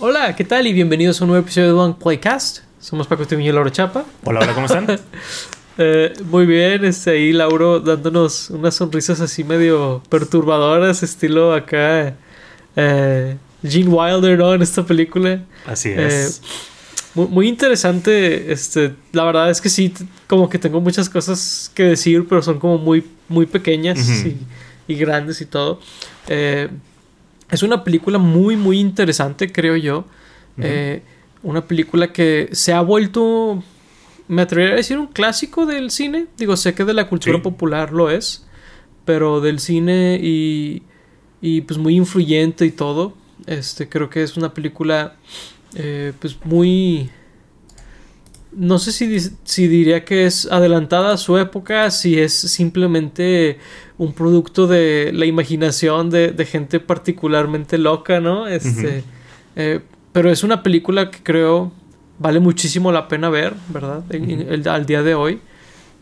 Hola, ¿qué tal? Y bienvenidos a un nuevo episodio de One Playcast. Somos Paco Estiviño y Lauro Chapa. Hola, hola, ¿cómo están? Eh, muy bien, este, ahí Lauro dándonos unas sonrisas así medio perturbadoras, estilo acá eh, Gene Wilder, ¿no? En esta película. Así Eh, es. muy, muy interesante, este, la verdad es que sí, como que tengo muchas cosas que decir, pero son como muy, muy pequeñas y, y grandes y todo. Eh, es una película muy, muy interesante, creo yo. Eh, una película que se ha vuelto, me atrevería a decir, un clásico del cine. Digo, sé que de la cultura Sí. popular lo es, pero del cine y, y pues muy influyente y todo. Este, creo que es una película eh, pues muy... No sé si, si diría que es adelantada a su época, si es simplemente un producto de la imaginación de, de gente particularmente loca, ¿no? Este, eh, pero es una película que creo vale muchísimo la pena ver, ¿verdad? El- al día de hoy.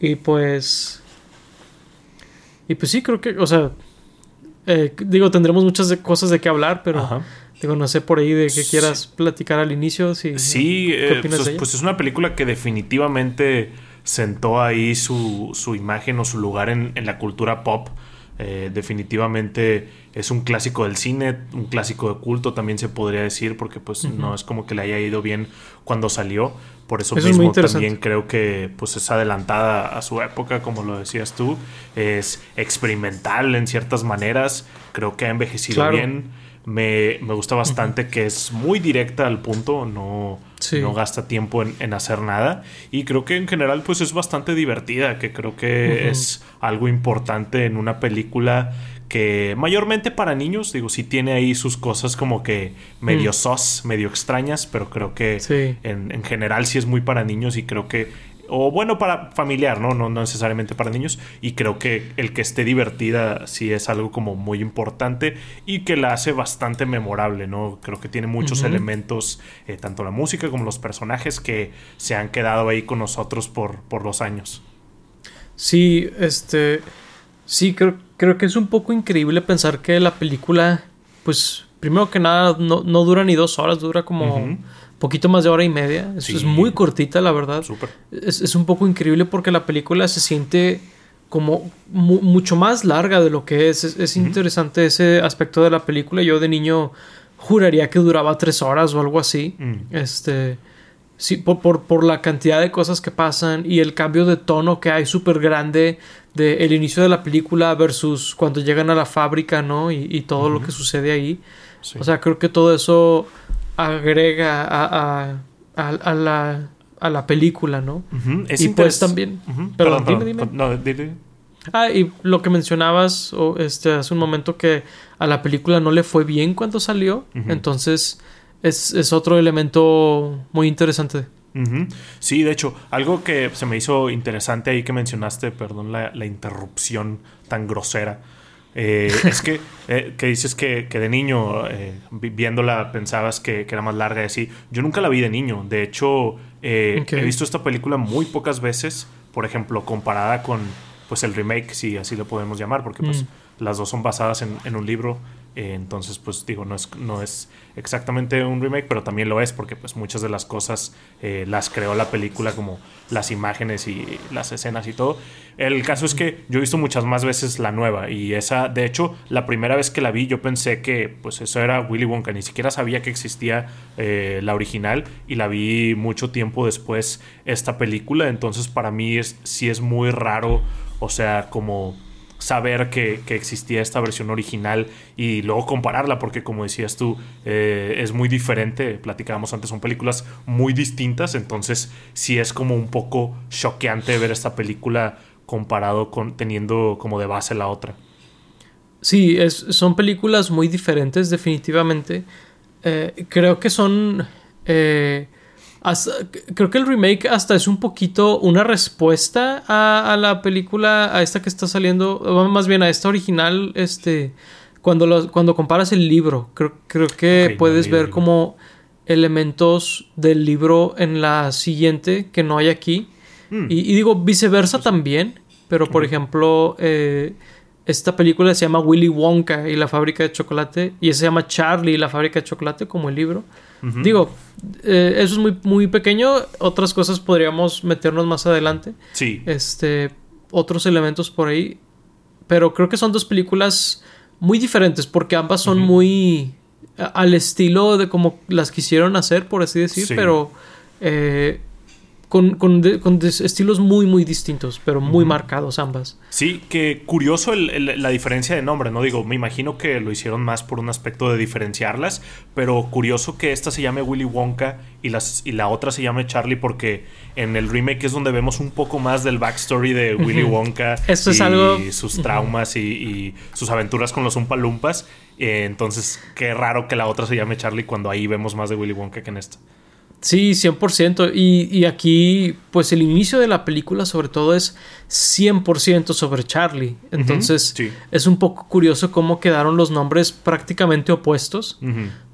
Y pues... Y pues sí, creo que, o sea... eh, digo, tendremos muchas de- cosas de qué hablar, pero... Digo, no sé por ahí de Sí. quieras platicar al inicio. Si, Sí, ¿Qué eh, opinas pues, de ella? pues es una película que definitivamente sentó ahí su, su imagen o su lugar en, en la cultura pop. Eh, definitivamente es un clásico del cine, un clásico de culto también se podría decir, porque pues no es como que le haya ido bien cuando salió. Por eso, mismo también creo que pues es adelantada a su época, como lo decías tú. Es experimental en ciertas maneras. Creo que ha envejecido Claro. bien. Me, me gusta bastante que es muy directa al punto, no, Sí. no gasta tiempo en, en hacer nada. Y creo que en general pues es bastante divertida, que creo que es algo importante en una película que mayormente para niños, digo, sí tiene ahí sus cosas como que medio Mm. sos, medio extrañas, pero creo que Sí. en, en general sí es muy para niños y creo que o bueno para familiar, ¿no? ¿no? No necesariamente para niños. Y creo que el que esté divertida sí es algo como muy importante y que la hace bastante memorable, ¿no? Creo que tiene muchos elementos, eh, tanto la música como los personajes, que se han quedado ahí con nosotros por, por los años. Sí, este. Sí, creo, creo que es un poco increíble pensar que la película, pues, primero que nada, no, no dura ni dos horas, dura como. Poquito más de hora y media. Eso Sí. es muy cortita, la verdad. Súper. Es, es un poco increíble porque la película se siente como mu- mucho más larga de lo que es. Es, interesante ese aspecto de la película. Yo de niño juraría que duraba tres horas o algo así. Mm. Este. Sí, por, por, por la cantidad de cosas que pasan y el cambio de tono que hay súper grande de el inicio de la película versus cuando llegan a la fábrica, ¿no? Y, y todo lo que sucede ahí. Sí. O sea, creo que todo eso agrega a, a, a, a la, a la película, ¿no? Es y pues también- perdón, dime, dime. No, Ah, y lo que mencionabas este, hace un momento que a la película no le fue bien cuando salió. Entonces, es, es otro elemento muy interesante. Sí, de hecho, algo que se me hizo interesante ahí que mencionaste, perdón la, la interrupción tan grosera, eh, es que, eh, que dices que, que de niño, eh, vi- viéndola, pensabas que, que era más larga y así. Yo nunca la vi de niño. De hecho, eh, he visto esta película muy pocas veces, por ejemplo, comparada con pues el remake, si así lo podemos llamar, porque pues Mm. las dos son basadas en, en un libro. Eh, entonces, pues digo, no es, no es exactamente un remake, pero también lo es porque pues muchas de las cosas eh, las creó la película, como las imágenes y las escenas y todo. El caso es que yo he visto muchas más veces la nueva y esa, de hecho, la primera vez que la vi yo pensé que pues eso era Willy Wonka, ni siquiera sabía que existía eh, la original y la vi mucho tiempo después esta película, entonces para mí es, sí es muy raro, o sea, como saber que, que existía esta versión original y luego compararla, porque como decías tú, eh, es muy diferente, platicábamos antes, son películas muy distintas, entonces sí es como un poco choqueante ver esta película comparado con teniendo como de base la otra. Sí, es, son películas muy diferentes, definitivamente. Eh, creo que son. eh, hasta- creo que el remake hasta es un poquito una respuesta a, a la película, a esta que está saliendo, más bien a esta original, este, cuando, lo- cuando comparas el libro, creo, creo que puedes ver como elementos del libro en la siguiente que no hay aquí. Mm. Y, y digo, viceversa también, pero por ejemplo, eh, esta película se llama Willy Wonka y la fábrica de chocolate, y esa se llama Charlie y la fábrica de chocolate, como el libro. Digo, eh, eso es muy, muy pequeño. Otras cosas podríamos meternos más adelante. Sí. Este, otros elementos por ahí. Pero creo que son dos películas muy diferentes porque ambas son muy al estilo de como las quisieron hacer, por así decir, pero eh, con, con, estilos muy, muy distintos, pero muy marcados ambas. Sí, que curioso la diferencia de nombre, ¿no? Digo, me imagino que lo hicieron más por un aspecto de diferenciarlas, pero curioso que esta se llame Willy Wonka y, las, y la otra se llame Charlie porque en el remake es donde vemos un poco más del backstory de Willy Wonka Esto y es algo... sus traumas y, sus aventuras con los Umpa Lumpas. Eh, entonces, qué raro que la otra se llame Charlie cuando ahí vemos más de Willy Wonka que en esta. Sí, 100%. Y, y aquí, pues el inicio de la película sobre todo es 100% sobre Charlie. Entonces, es un poco curioso cómo quedaron los nombres prácticamente opuestos.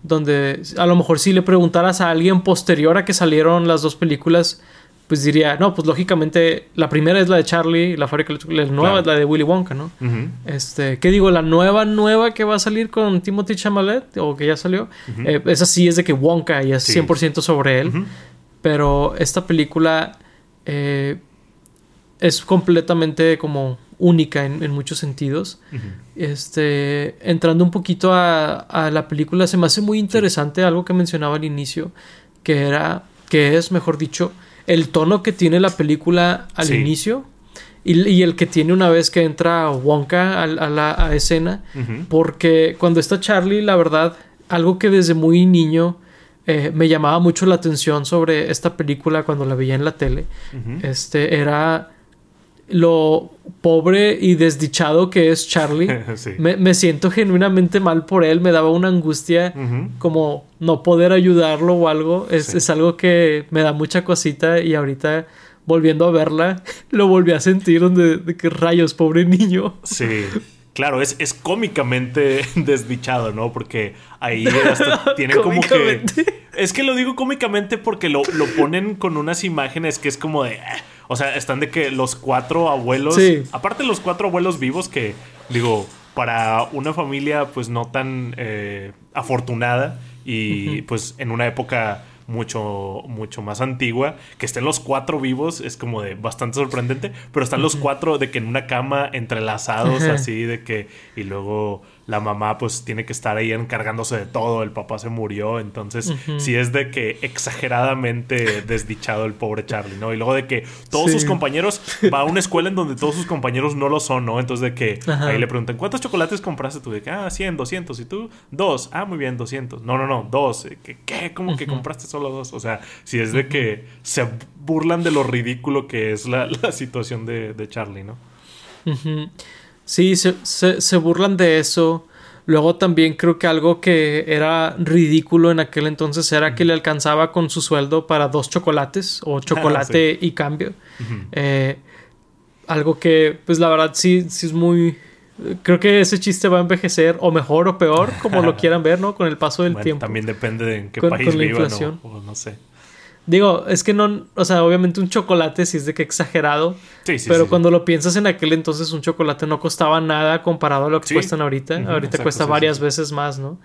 Donde a lo mejor si le preguntaras a alguien posterior a que salieron las dos películas, pues diría, no, pues lógicamente la primera es la de Charlie, la fábrica la nueva es la de Willy Wonka, ¿no? Este, ¿qué digo? La nueva, nueva que va a salir con Timothy Chalamet, o que ya salió, eh, esa sí es de que Wonka y es 100% sobre él, pero esta película eh, es completamente como única en, muchos sentidos. Este, entrando un poquito a, a, la película, se me hace muy interesante algo que mencionaba al inicio, que era, que es, mejor dicho, el tono que tiene la película al inicio y, el que tiene una vez que entra Wonka a, la escena. Porque cuando está Charlie, la verdad, algo que desde muy niño eh, me llamaba mucho la atención sobre esta película cuando la veía en la tele, este, era lo pobre y desdichado que es Charlie. me, siento genuinamente mal por él, me daba una angustia como no poder ayudarlo o algo. Es, algo que me da mucha cosita y ahorita volviendo a verla lo volví a sentir donde de que rayos, pobre niño. Sí. Claro, es, es cómicamente desdichado, ¿no? Porque ahí hasta tiene como que... Es que lo digo cómicamente porque lo, lo ponen con unas imágenes que es como de... Ah, o sea, están de que los cuatro abuelos. Aparte los cuatro abuelos vivos que, digo, para una familia pues no tan eh, afortunada y pues en una época mucho, mucho más antigua, que estén los cuatro vivos es como de bastante sorprendente, pero están los cuatro de que en una cama entrelazados así, de que, y luego la mamá pues tiene que estar ahí encargándose de todo, el papá se murió, entonces si es de que exageradamente desdichado el pobre Charlie, ¿no? Y luego de que todos sus compañeros, va a una escuela en donde todos sus compañeros no lo son, ¿no? Entonces de que ahí le preguntan, ¿cuántos chocolates compraste tú? De que, ah, 100, 200, ¿y tú? Dos, ah, muy bien, 200. No, no, no, dos, ¿qué? qué? ¿Cómo que compraste solo dos? O sea, si es de que se burlan de lo ridículo que es la, situación de, Charlie, ¿no? Sí, se, se, burlan de eso. Luego también creo que algo que era ridículo en aquel entonces era que le alcanzaba con su sueldo para dos chocolates o chocolate y cambio. Eh, algo que, pues la verdad sí, sí es muy... Creo que ese chiste va a envejecer o mejor o peor, como lo quieran ver, ¿no? Con el paso del tiempo. También depende de en qué país con la inflación. O no sé. Digo, es que no, o sea, obviamente un chocolate sí es de que exagerado. Sí, sí, pero cuando lo piensas en aquel entonces, un chocolate no costaba nada comparado a lo que cuestan ahorita. ahorita cuesta varias veces más, ¿no?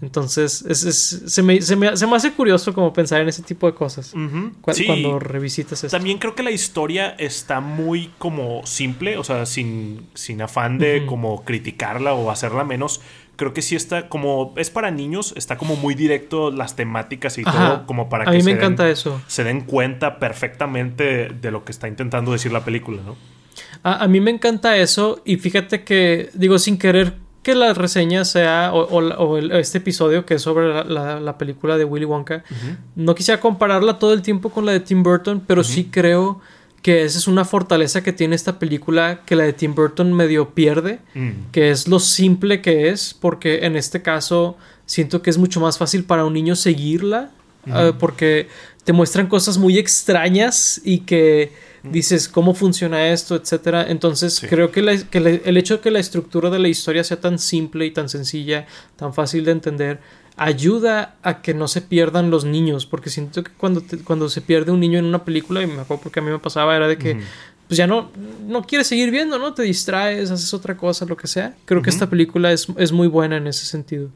Entonces, es, es, se, me, se, me, se, me, hace curioso como pensar en ese tipo de cosas cuando revisitas esto. También creo que la historia está muy como simple, o sea, sin, sin afán de como criticarla o hacerla menos creo que sí está como es para niños, está como muy directo las temáticas y todo como para que me se, encanta den, eso. se den cuenta perfectamente de lo que está intentando decir la película, ¿no? A, mí me encanta eso y fíjate que digo sin querer que la reseña sea o, este episodio que es sobre la, película de Willy Wonka, no quisiera compararla todo el tiempo con la de Tim Burton, pero sí creo que esa es una fortaleza que tiene esta película que la de Tim Burton medio pierde, mm. que es lo simple que es, porque en este caso siento que es mucho más fácil para un niño seguirla, eh, porque te muestran cosas muy extrañas y que mm. dices cómo funciona esto, etcétera. Entonces creo que, el hecho de que la estructura de la historia sea tan simple y tan sencilla, tan fácil de entender, ayuda a que no se pierdan los niños, porque siento que cuando, cuando se pierde un niño en una película, y me acuerdo porque a mí me pasaba, era de que pues ya no, no quieres seguir viendo, ¿no? Te distraes, haces otra cosa, lo que sea. Creo que esta película es, es, muy buena en ese sentido.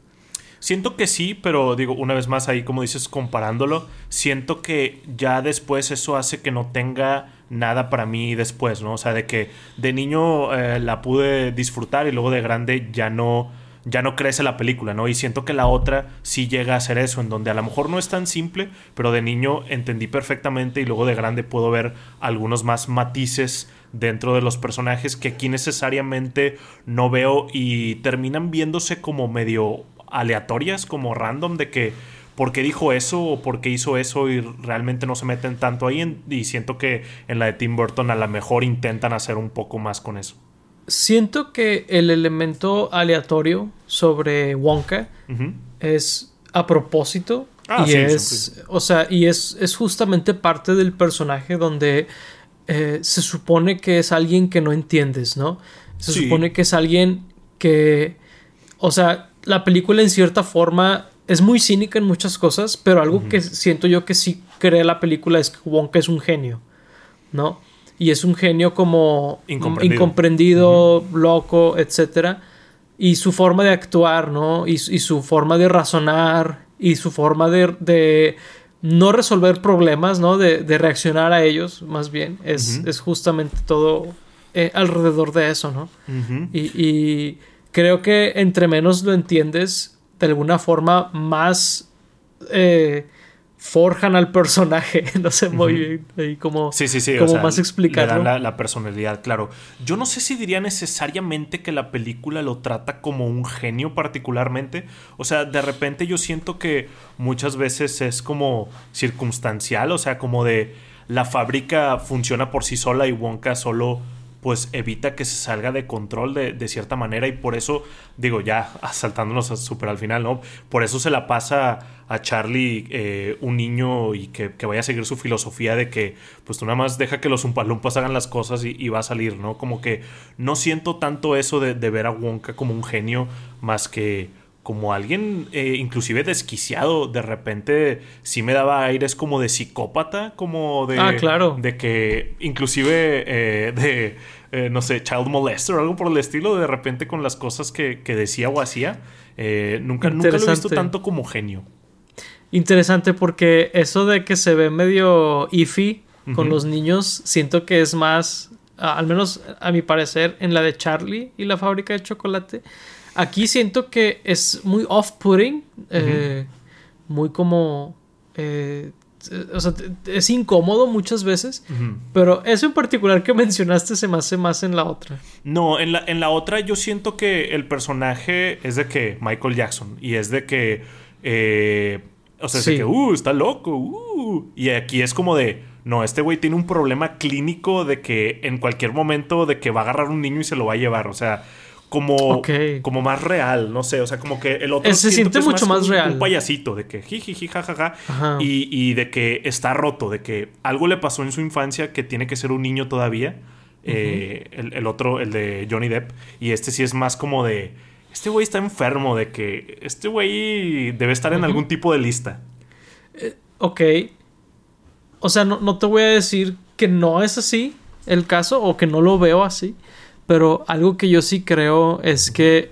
Siento que sí, pero digo, una vez más ahí, como dices, comparándolo, siento que ya después eso hace que no tenga nada para mí después, ¿no? O sea, de que de niño eh, la pude disfrutar y luego de grande ya no ya no crece la película, ¿no? Y siento que la otra sí llega a hacer eso, en donde a lo mejor no es tan simple, pero de niño entendí perfectamente y luego de grande puedo ver algunos más matices dentro de los personajes que aquí necesariamente no veo y terminan viéndose como medio aleatorias, como random, de que por qué dijo eso o por qué hizo eso y realmente no se meten tanto ahí. y siento que en la de Tim Burton a lo mejor intentan hacer un poco más con eso. Siento que el elemento aleatorio sobre Wonka es a propósito. Ah, y es, o sea, y es, es justamente parte del personaje donde eh, se supone que es alguien que no entiendes, ¿no? Se supone que es alguien que, o sea, la película en cierta forma es muy cínica en muchas cosas, pero algo que siento yo que sí cree la película es que Wonka es un genio, ¿no? Y es un genio como incomprendido, loco, etc. Y su forma de actuar, ¿no? Y, su forma de razonar y su forma de, no resolver problemas, ¿no? De, reaccionar a ellos, más bien, es, es justamente todo eh, alrededor de eso, ¿no? y creo que entre menos lo entiendes, de alguna forma más eh, forjan al personaje. no sé muy bien ahí como, sí, sí, sí, como más explicarlo. la, la, personalidad, claro. Yo no sé si diría necesariamente que la película lo trata como un genio particularmente. O sea, de repente yo siento que muchas veces es como circunstancial, o sea, como de la fábrica funciona por sí sola y Wonka solo pues evita que se salga de control de, cierta manera y por eso, digo, ya saltándonos súper al final, ¿no? Por eso se la pasa a Charlie eh, un niño y que, vaya a seguir su filosofía de que, pues tú nada más deja que los umpalumpas hagan las cosas y, va a salir, ¿no? Como que no siento tanto eso de, de ver a Wonka como un genio más que como alguien eh, inclusive desquiciado. De repente sí me daba aires como de psicópata, como de... Ah, claro. De que inclusive eh, de, eh, no sé, child molester o algo por el estilo, de repente con las cosas que, decía o hacía. nunca, nunca lo he visto tanto como genio. Interesante porque eso de que se ve medio iffy con los niños, siento que es más, al menos a mi parecer, en la de Charlie y la fábrica de chocolate Aquí siento que es muy off-putting, eh, muy como... Eh, o sea, es incómodo muchas veces, pero eso en particular que mencionaste se me hace más en la otra. No, en la, en la otra yo siento que el personaje es de que Michael Jackson y es de que... Eh, o sea, es de que, uh, está loco, uh. Y aquí es como de, no, este güey tiene un problema clínico de que en cualquier momento de que va a agarrar un niño y se lo va a llevar. O sea, como, como más real, no sé, o sea, como que el otro se siente mucho más, real. Un payasito de que jiji, jajaja, y, y de que está roto, de que algo le pasó en su infancia que tiene que ser un niño todavía. Eh, el, otro, el de Johnny Depp, y este sí es más como de, este güey está enfermo, de que este güey debe estar en algún tipo de lista. Eh, ok. O sea, no, no te voy a decir que no es así el caso o que no lo veo así. Pero algo que yo sí creo es que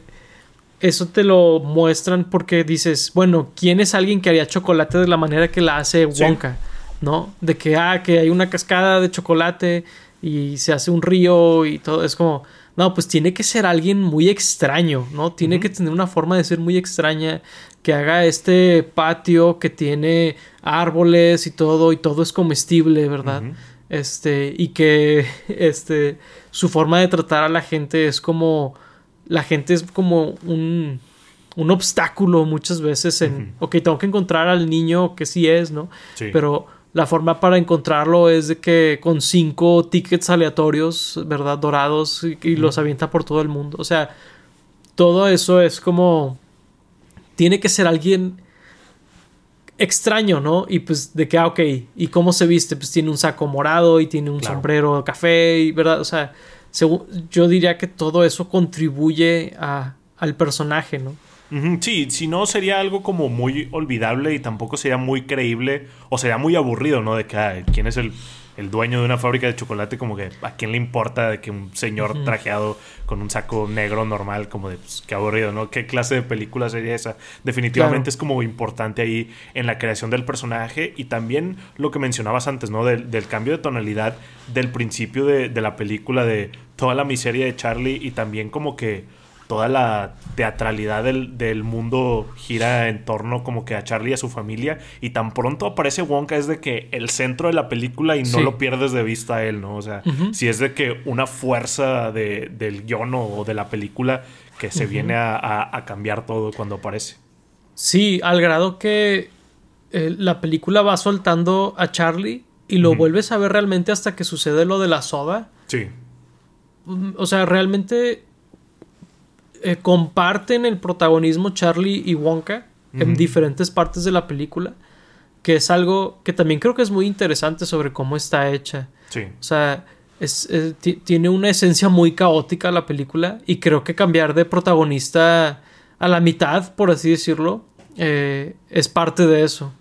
eso te lo muestran porque dices, bueno, ¿quién es alguien que haría chocolate de la manera que la hace Wonka? ¿No? De que, ah, que hay una cascada de chocolate y se hace un río y todo. Es como, no, pues tiene que ser alguien muy extraño, ¿no? Tiene que tener una forma de ser muy extraña, que haga este patio que tiene árboles y todo, y todo es comestible, ¿verdad? Este, y que, este, su forma de tratar a la gente es como, la gente es como un, un obstáculo muchas veces en, ok, tengo que encontrar al niño que sí es, ¿no? Pero la forma para encontrarlo es de que con cinco tickets aleatorios, ¿verdad? Dorados y, los avienta por todo el mundo. O sea, todo eso es como, tiene que ser alguien extraño, ¿no? Y pues de que, ah, ok, ¿y cómo se viste? Pues tiene un saco morado y tiene un sombrero café, y, ¿verdad? O sea, yo diría que todo eso contribuye a, al personaje, ¿no? Sí, si no sería algo como muy olvidable y tampoco sería muy creíble o sería muy aburrido, ¿no? De que, ¿quién es el el dueño de una fábrica de chocolate, como que a quién le importa de que un señor trajeado con un saco negro normal, como de pues, qué aburrido, ¿no? ¿Qué clase de película sería esa? Definitivamente es como importante ahí en la creación del personaje y también lo que mencionabas antes, ¿no? Del, del cambio de tonalidad del principio de, de la película, de toda la miseria de Charlie y también como que toda la teatralidad del, mundo gira en torno como que a Charlie y a su familia y tan pronto aparece Wonka es de que el centro de la película y no lo pierdes de vista a él, ¿no? O sea, si es de que una fuerza de, del guion o de la película que se viene a, cambiar todo cuando aparece. Sí, al grado que eh, la película va soltando a Charlie y lo vuelves a ver realmente hasta que sucede lo de la soda. Sí. O sea, realmente eh, comparten el protagonismo Charlie y Wonka en diferentes partes de la película, que es algo que también creo que es muy interesante sobre cómo está hecha. Sí. O sea, es, tiene una esencia muy caótica la película y creo que cambiar de protagonista a la mitad, por así decirlo, eh, es parte de eso.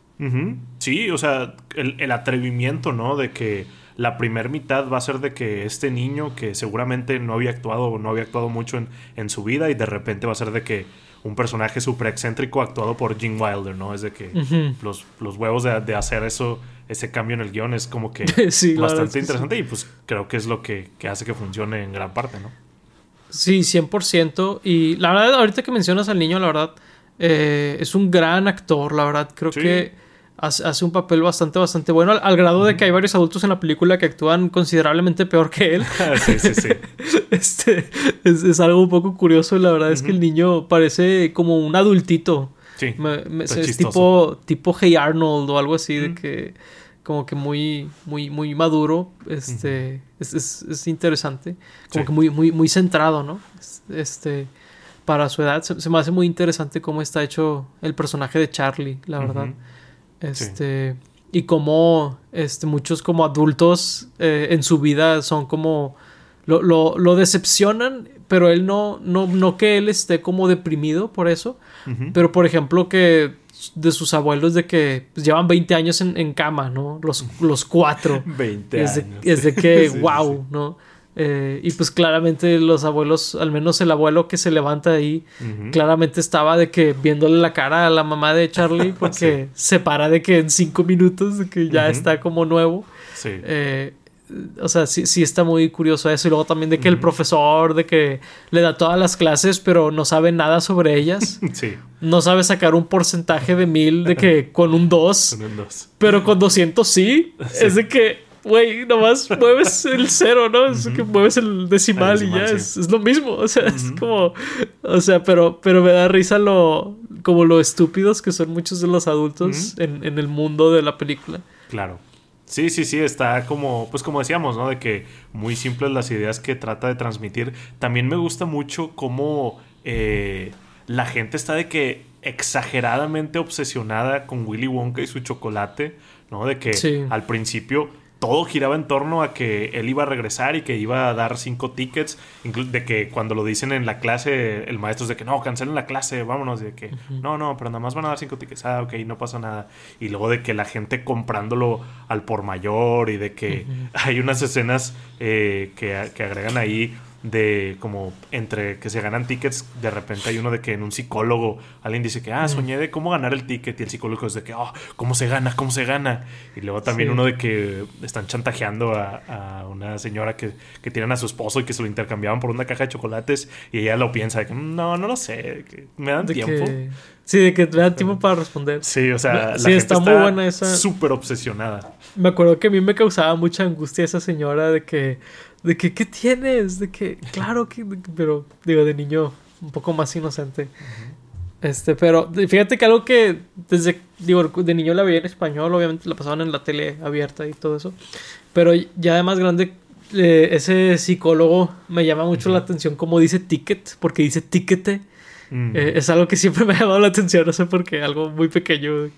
Sí, o sea, el, el atrevimiento, ¿no? De que la primer mitad va a ser de que este niño que seguramente no había actuado o no había actuado mucho en, en, su vida y de repente va a ser de que un personaje súper excéntrico actuado por Gene Wilder, ¿no? Es de que los, los, huevos de, hacer eso, ese cambio en el guion es como que bastante interesante y pues creo que es lo que, que, hace que funcione en gran parte, ¿no? Sí, 100%. Y la verdad, ahorita que mencionas al niño, la verdad, eh, es un gran actor, la verdad. Creo que hace, un papel bastante, bastante bueno, al, grado de que hay varios adultos en la película que actúan considerablemente peor que él. sí, sí, sí. este, es, algo un poco curioso, la verdad es que el niño parece como un adultito. Sí. es tipo, tipo Hey Arnold o algo así, de que como que muy, muy, muy maduro. Este, es, es, interesante. Como que muy, muy, muy centrado, ¿no? Este, para su edad. Se, me hace muy interesante cómo está hecho el personaje de Charlie, la verdad. Este. Y como este, muchos como adultos eh, en su vida son como. Lo, lo, decepcionan, pero él no, no, no que él esté como deprimido por eso. Pero por ejemplo, que de sus abuelos de que pues, llevan 20 años en, cama, ¿no? Los, los cuatro. 20 es de, Es de que, wow, ¿no? Eh, y pues claramente los abuelos, al menos el abuelo que se levanta ahí, claramente estaba de que viéndole la cara a la mamá de Charlie porque se para de que en cinco minutos de que ya está como nuevo. Sí. Eh, o sea, sí, sí está muy curioso eso. Y luego también de que el profesor, de que le da todas las clases, pero no sabe nada sobre ellas. Sí. No sabe sacar un porcentaje de mil de que con un 2. Con un 2. Pero con 200 sí. Es de que güey, nomás mueves el cero, ¿no? Es que mueves el decimal, y ya es, lo mismo. O sea, es como. O sea, pero, pero me da risa lo. como lo estúpidos que son muchos de los adultos en, en, el mundo de la película. Claro. Sí, sí, sí, está como, pues como decíamos, ¿no? De que muy simples las ideas que trata de transmitir. También me gusta mucho cómo eh, la gente está de que exageradamente obsesionada con Willy Wonka y su chocolate, ¿no? De que al principio todo giraba en torno a que él iba a regresar y que iba a dar cinco tickets. De que cuando lo dicen en la clase, el maestro es de que no, cancelen la clase, vámonos. De que no, no, pero nada más van a dar cinco tickets. Ah, ok, no pasa nada. Y luego de que la gente comprándolo al por mayor y de que hay unas escenas eh, que, que agregan ahí de como entre que se ganan tickets, de repente hay uno de que en un psicólogo alguien dice que, ah, soñé de cómo ganar el ticket y el psicólogo es de que, oh, ¿cómo se gana? ¿Cómo se gana? Y luego también uno de que están chantajeando a, una señora que, que, tienen a su esposo y que se lo intercambiaban por una caja de chocolates y ella lo piensa de que, no, no lo sé, que me dan tiempo. Sí, de que me dan tiempo para responder. Sí, o sea, la gente está, muy buena esa. Súper obsesionada. Me acuerdo que a mí me causaba mucha angustia esa señora de que de que, ¿qué tienes? De que, claro que, pero digo, de niño un poco más inocente. Este, pero fíjate que algo que desde, digo, de niño la veía en español, obviamente la pasaban en la tele abierta y todo eso. Pero ya de más grande, eh, ese psicólogo me llama mucho la atención como dice ticket, porque dice tickete. Mm. Eh, es algo que siempre me ha llamado la atención, no sé por qué, algo muy pequeño.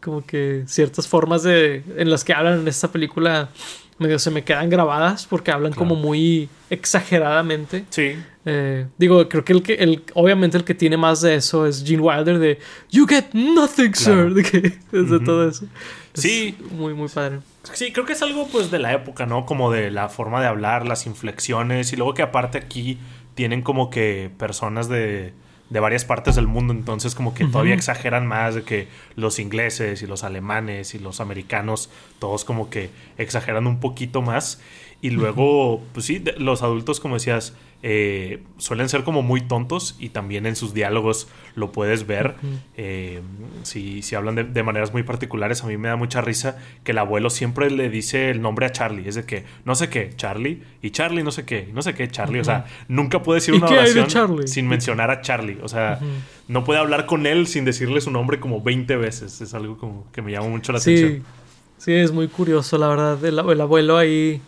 Como que ciertas formas de, en las que hablan en esta película medio se me quedan grabadas porque hablan como muy exageradamente. Sí. Eh, digo, creo que el que, el, obviamente el que tiene más de eso es Gene Wilder de You get nothing, sir. De, que, de todo eso. sí. Muy, muy padre. Sí, creo que es algo pues de la época, ¿no? Como de la forma de hablar, las inflexiones y luego que aparte aquí tienen como que personas de, de varias partes del mundo, entonces como que todavía exageran más de que los ingleses y los alemanes y los americanos, todos como que exageran un poquito más. Y luego, pues sí, los adultos, como decías, eh, suelen ser como muy tontos y también en sus diálogos lo puedes ver. Eh, si, si, hablan de, maneras muy particulares, a mí me da mucha risa que el abuelo siempre le dice el nombre a Charlie. Es de que no sé qué, Charlie, y Charlie no sé qué, no sé qué, Charlie. O sea, nunca puede decir una oración sin mencionar a Charlie. O sea, no puede hablar con él sin decirle su nombre como 20 veces. Es algo como que me llama mucho la atención. Sí, es muy curioso, la verdad. el abuelo ahí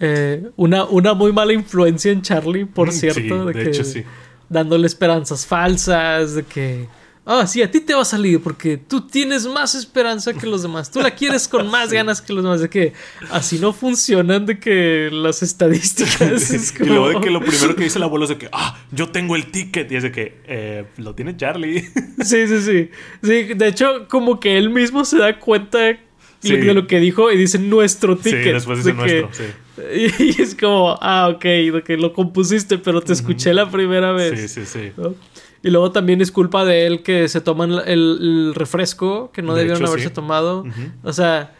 eh, una, una muy mala influencia en Charlie, por mm, cierto. de, que, hecho, sí. Dándole esperanzas falsas, de que. Ah, sí, a ti te va a salir porque tú tienes más esperanza que los demás. Tú la quieres con más ganas que los demás. De que así no funcionan de que las estadísticas. Y luego de que lo primero que dice el abuelo es de que, ah, yo tengo el ticket. Y es de que, eh, lo tiene Charlie. Sí, sí, sí. Sí, de hecho, como que él mismo se da cuenta de lo que dijo y dice nuestro ticket. Sí, después dice nuestro, sí. Y es como, ah, ok, que lo compusiste, pero te escuché la primera vez. Sí, sí, sí. Y luego también es culpa de él que se toman el, refresco que no debieron haberse tomado. O sea,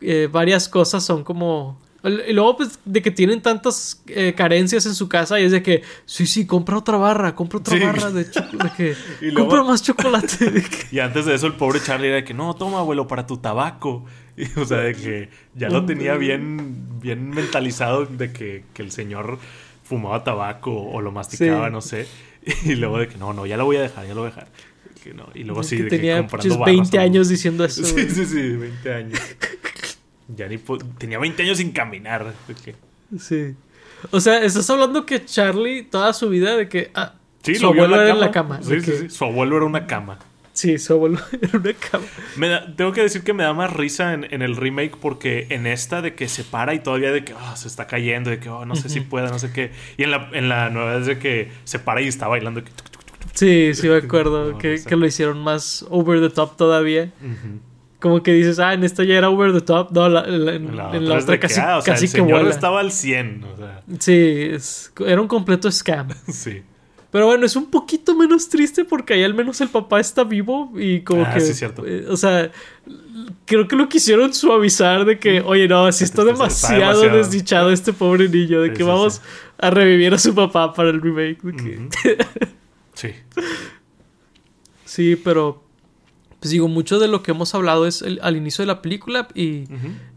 eh, varias cosas son como... Y luego, pues, de que tienen tantas eh, carencias en su casa y es de que, sí, sí, compra otra barra, compra otra barra de chocolate. compra más chocolate. Y antes de eso, el pobre Charlie era de que, no, toma, abuelo, para tu tabaco. o sea, de que ya lo tenía bien, bien mentalizado de que, el señor fumaba tabaco o lo masticaba, no sé. Y luego de que no, no, ya lo voy a dejar, ya lo voy a dejar. Y luego sí, de tenía que comprando 20 años diciendo eso. Sí, sí, sí, 20 años. Ya ni tenía 20 años sin caminar. Sí. O sea, estás hablando que Charlie toda su vida de que ah, su abuelo era en la cama. Sí, sí, sí, su abuelo era una cama. Sí, su abuelo era una cama. tengo que decir que me da más risa en, el remake porque en esta de que se para y todavía de que ah, se está cayendo, de que oh, no sé si pueda, no sé qué. Y en la, en la nueva es de que se para y está bailando. sí, sí me acuerdo que, lo hicieron más over the top todavía. Como que dices, ah, en esta ya era over the top. No, en, la, otra casi, ah, casi el que vuela. estaba al 100. O sea. Sí, era un completo scam. sí. Pero bueno, es un poquito menos triste porque ahí al menos el papá está vivo y como ah, que... Sí, cierto. Eh, o sea, creo que lo quisieron suavizar de que, oye, no, así está demasiado, desdichado este pobre niño, de que vamos a revivir a su papá para el remake. sí. Sí, pero... Pues digo, mucho de lo que hemos hablado es al inicio de la película y,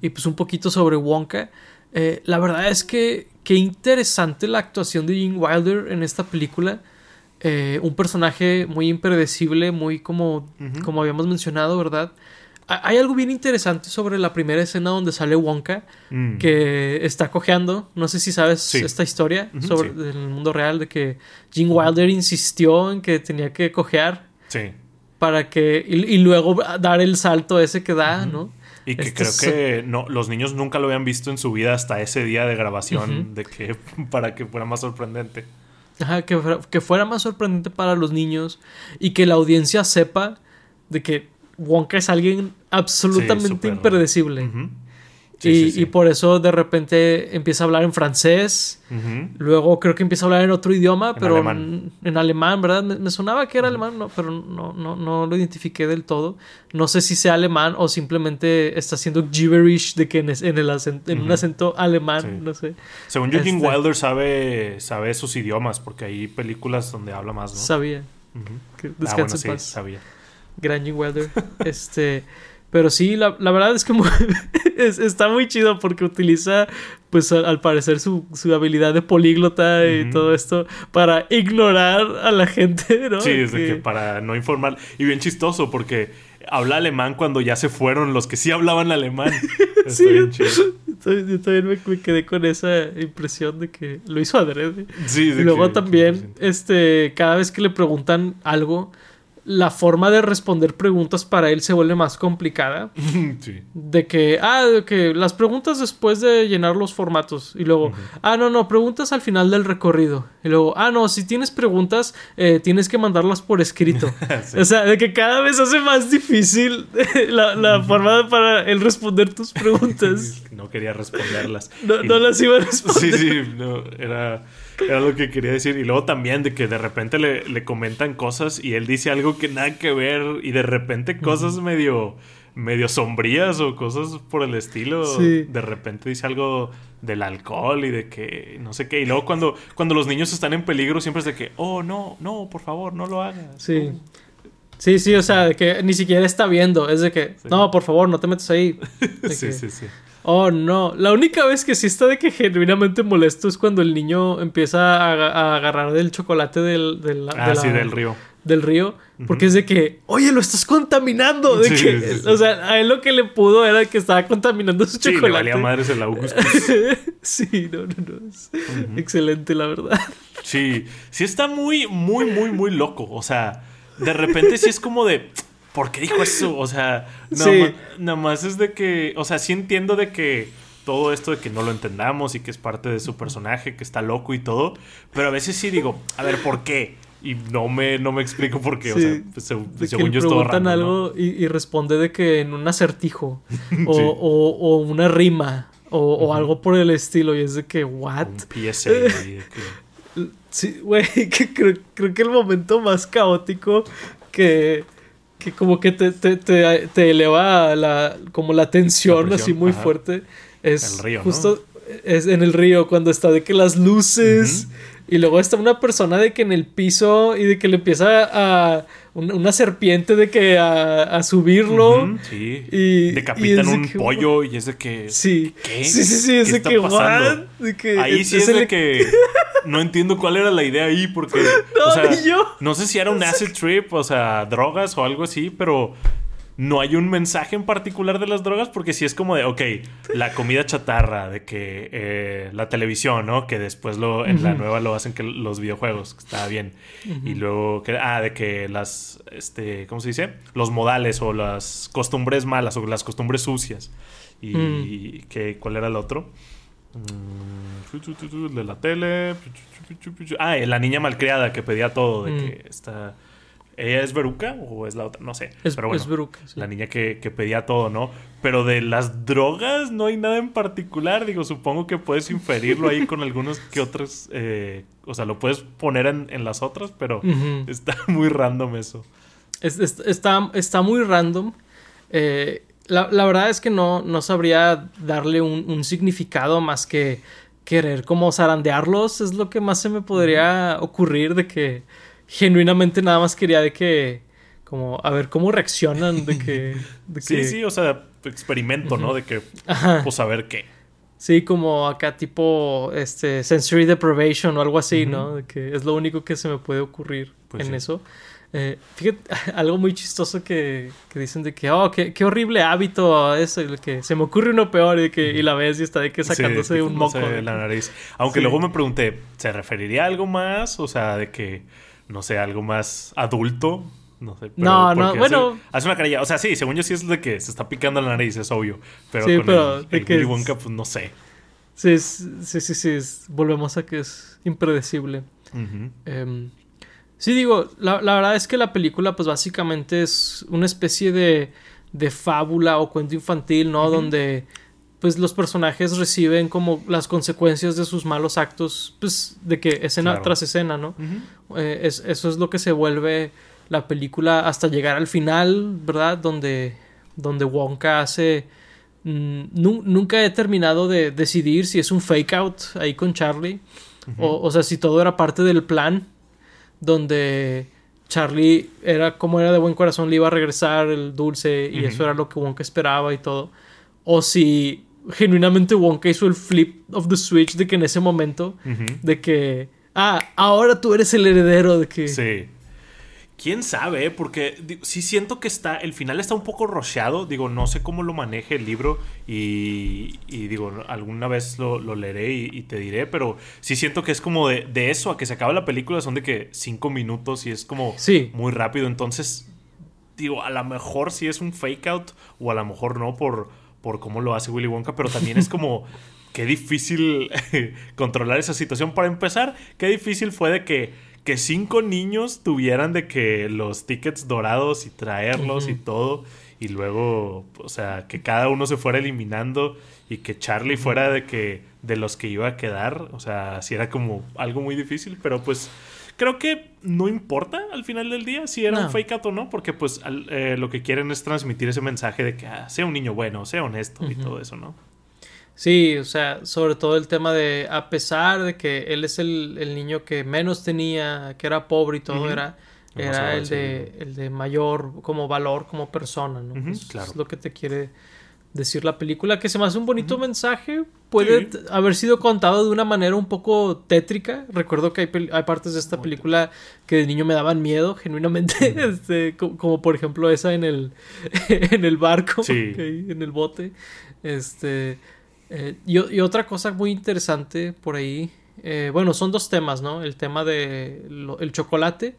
y pues un poquito sobre Wonka. Eh, la verdad es que qué interesante la actuación de Gene Wilder en esta película. Eh, un personaje muy impredecible, muy como, como habíamos mencionado, ¿verdad? Hay algo bien interesante sobre la primera escena donde sale Wonka, mm. que está cojeando. No sé si sabes esta historia sobre el mundo real, de que Gene Wilder insistió en que tenía que cojear. Sí. Para que. Y, luego dar el salto ese que da, ¿no? Y que creo que no, los niños nunca lo habían visto en su vida hasta ese día de grabación, de que para que fuera más sorprendente. Ajá, que fuera, que fuera más sorprendente para los niños y que la audiencia sepa de que Wonka es alguien absolutamente impredecible. Y, por eso de repente empieza a hablar en francés. Luego creo que empieza a hablar en otro idioma, pero en alemán, ¿verdad? Me, sonaba que era alemán, no, pero no, no, no lo identifiqué del todo. No sé si sea alemán o simplemente está haciendo gibberish de que en, el acento, en un acento alemán, no sé. Según Eugene este Wilder sabe, sabe esos idiomas, porque hay películas donde habla más, ¿no? Sabía. Ah, sabía. Gran Wilder. este. Pero sí, la, verdad es que está muy chido porque utiliza, pues al, parecer, su, habilidad de políglota y todo esto para ignorar a la gente, ¿no? Sí, es que... para no informar. Y bien chistoso porque habla alemán cuando ya se fueron los que sí hablaban alemán. sí, yo también me, quedé con esa impresión de que lo hizo adrede. Sí, y luego también, este, cada vez que le preguntan algo la forma de responder preguntas para él se vuelve más complicada. sí. De que, ah, de que las preguntas después de llenar los formatos. Y luego, ah, no, no, preguntas al final del recorrido. Y luego, ah, no, si tienes preguntas, eh, tienes que mandarlas por escrito. Sí. O sea, de que cada vez hace más difícil la, la forma para él responder tus preguntas. No quería responderlas. No, Y- no las iba a Sí, responder. sí, no, era, era lo que quería decir. Y luego también de que de repente le, le comentan cosas y él dice algo que nada que ver y de repente cosas medio, medio sombrías o cosas por el estilo. Sí. De repente dice algo del alcohol y de que no sé qué. Y luego cuando, cuando los niños están en peligro siempre es de que, oh, no, no, por favor, no lo hagas. Sí. Sí, sí, o sea, de que ni siquiera está viendo. Es de que, Sí. no, por favor, no te metas ahí. Sí, que, sí, sí. Oh, no. La única vez que sí está de que genuinamente molesto es cuando el niño empieza a, a agarrar del chocolate del, del, de Ah, la- sí, del río. del río. Porque es de que, oye, lo estás contaminando. De Sí, que, sí. O sea, a él lo que le pudo era que estaba contaminando su Sí, le chocolate. valía madres el sí, no, no, no. Es excelente, la verdad. Sí, sí está muy, muy, muy, muy loco. O sea, de repente sí es como de, ¿por qué dijo eso? O sea, nada, Sí. nada más es de que, o sea, sí entiendo de que todo esto de que no lo entendamos y que es parte de su personaje, que está loco y todo, pero a veces sí digo, a ver, ¿por qué? Y no me, no me explico por qué. O sea, pues, según que yo es todo random, ¿no? algo y, y responde de que en un acertijo. O, Sí. o, o una rima. O, o algo por el estilo. Y es de que, ¿what? Un PSA. que- Sí, güey, que creo, creo que el momento más caótico que, que como que te, te, te, te eleva la, como la tensión, La así muy ajá. fuerte es El río, ¿no? justo es en el río cuando está de que las luces y luego está una persona de que en el piso y de que le empieza a una, una serpiente de que a, a subirlo Ujú, sí. y- Decapitan y es de un que- pollo y es de que. sí ¿Qué? sí sí sí es ¿Qué de está que pasando? what de que Ahí sí es el- de que no entiendo cuál era la idea ahí, porque. No, o sea, yo. No sé si era un acid trip, o sea, drogas o algo así, pero no hay un mensaje en particular de las drogas, porque sí es como de, ok, la comida chatarra, de que eh, la televisión, ¿no? Que después lo, en la nueva lo hacen que los videojuegos, que está bien. Y luego, que, ah, de que las, este, ¿cómo se dice? Los modales o las costumbres malas o las costumbres sucias. Y Mm. que, ¿cuál era el otro? Mm, de la tele. Ah, la niña malcriada que pedía todo. De Mm. que está. ¿Ella es Veruca o es la otra? No sé. es, pero bueno, es Veruca, sí. la niña que, que pedía todo, ¿no? Pero de las drogas no hay nada en particular. Digo, supongo que puedes inferirlo ahí con algunos que otros. eh, o sea, lo puedes poner en, en las otras, pero está muy random eso. Es- es- está, está muy random. Eh, la, la verdad es que no, no sabría darle un, un significado más que querer como zarandearlos. Es lo que más se me podría ocurrir de que genuinamente nada más quería de que como a ver cómo reaccionan de que, de Sí, que- sí, o sea, experimento, ¿no? De que, Ajá. pues a ver qué. Sí, como acá tipo este sensory deprivation o algo así, ¿no? De que es lo único que se me puede ocurrir Pues en sí. eso. Eh, fíjate, algo muy chistoso que, que dicen de que, oh, qué, qué horrible hábito eso, que se me ocurre uno peor y, que, y la ves y está de que Sí, sacándose que un moco. de la nariz. Aunque Sí. luego me pregunté, ¿se referiría a algo más? O sea, de que, no sé, algo más adulto. No sé. pero No, no, bueno. Hace, una carilla. O sea, sí, según yo sí es de que se está picando la nariz, es obvio. Pero Sí, con pero el, el que Willy Wonka, pues no sé. Sí, es- sí, sí, sí, es- volvemos a que es impredecible. Em, sí, digo, la, la verdad es que la película, pues básicamente es una especie de, de fábula o cuento infantil, ¿no? Donde, pues los personajes reciben como las consecuencias de sus malos actos, pues de que escena Claro. tras escena, ¿no? Eh, es- eso es lo que se vuelve la película hasta llegar al final, ¿verdad? Donde, donde Wonka hace... mm, nu- nunca he terminado de decidir si es un fake out ahí con Charlie. o, o sea, si todo era parte del plan. Donde Charlie era como era de buen corazón, le iba a regresar el dulce y eso era lo que Wonka esperaba y todo. O si genuinamente Wonka hizo el flip of the switch de que en ese momento de que, ah, ahora tú eres el heredero de que... Sí. Quién sabe, ¿eh? porque sí siento que está. El final está un poco rocheado. Digo, no sé cómo lo maneje el libro. Y, digo, alguna vez lo, leeré y, te diré. Pero sí siento que es como de, eso a que se acabe la película. Son de que cinco minutos y es como muy rápido. Entonces, digo, a lo mejor sí es un fake out. O a lo mejor no por, por cómo lo hace Willy Wonka. Pero también es como. qué difícil controlar esa situación. Para empezar, qué difícil fue de que que cinco niños tuvieran de que los tickets dorados y traerlos y todo. Y luego, o sea, que cada uno se fuera eliminando y que Charlie fuera de que de los que iba a quedar. O sea, si era como algo muy difícil, pero pues creo que no importa al final del día si era un fake out o no, porque pues eh, lo que quieren es transmitir ese mensaje de que ah, sea un niño bueno, sea honesto y todo eso, ¿no? Sí, o sea, sobre todo el tema de, a pesar de que él es el, niño que menos tenía, que era pobre y todo, era, era el, de, el de mayor como valor como persona, ¿no? claro. Es lo que te quiere decir la película, que se me hace un bonito mensaje, puede haber sido contado de una manera un poco tétrica. Recuerdo que hay, hay partes de esta película que de niño me daban miedo, genuinamente, este, como, por ejemplo esa en el, en el barco, en el bote. Este, eh, y, otra cosa muy interesante por ahí, eh, bueno, son dos temas, ¿no? El tema de el chocolate,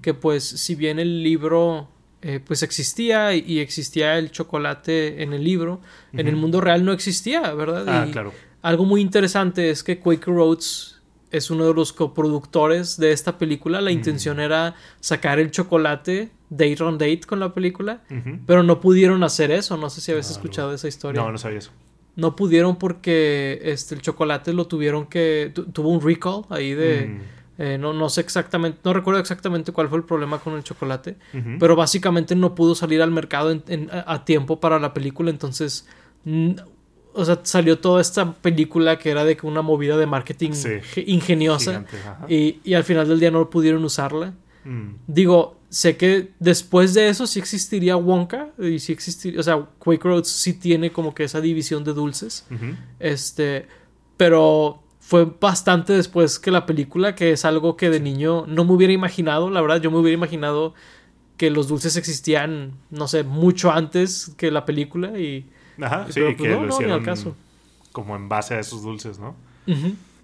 que pues si bien el libro eh, pues existía y existía el chocolate en el libro, en el mundo real no existía, ¿verdad? Ah, claro. Algo muy interesante es que Quaker Oats es uno de los coproductores de esta película. La intención era sacar el chocolate date on date con la película, pero no pudieron hacer eso. No sé si habías escuchado esa historia. No, no sabía eso no pudieron porque este, el chocolate lo tuvieron que... tuvo un recall ahí de... Eh, no, no sé exactamente, no recuerdo exactamente cuál fue el problema con el chocolate, pero básicamente no pudo salir al mercado a, tiempo para la película, entonces, o sea, salió toda esta película que era de una movida de marketing ingeniosa y, y, al final del día no pudieron usarla. Mm. Digo, sé que después de eso sí existiría Wonka y sí existiría, o sea, Quaker Oats sí tiene como que esa división de dulces. Este, pero fue bastante después que la película, que es algo que de niño no me hubiera imaginado, la verdad, yo me hubiera imaginado que los dulces existían, no sé, mucho antes que la película y... Ajá, sí, pues, que lo hicieron como en base a esos dulces, ¿no?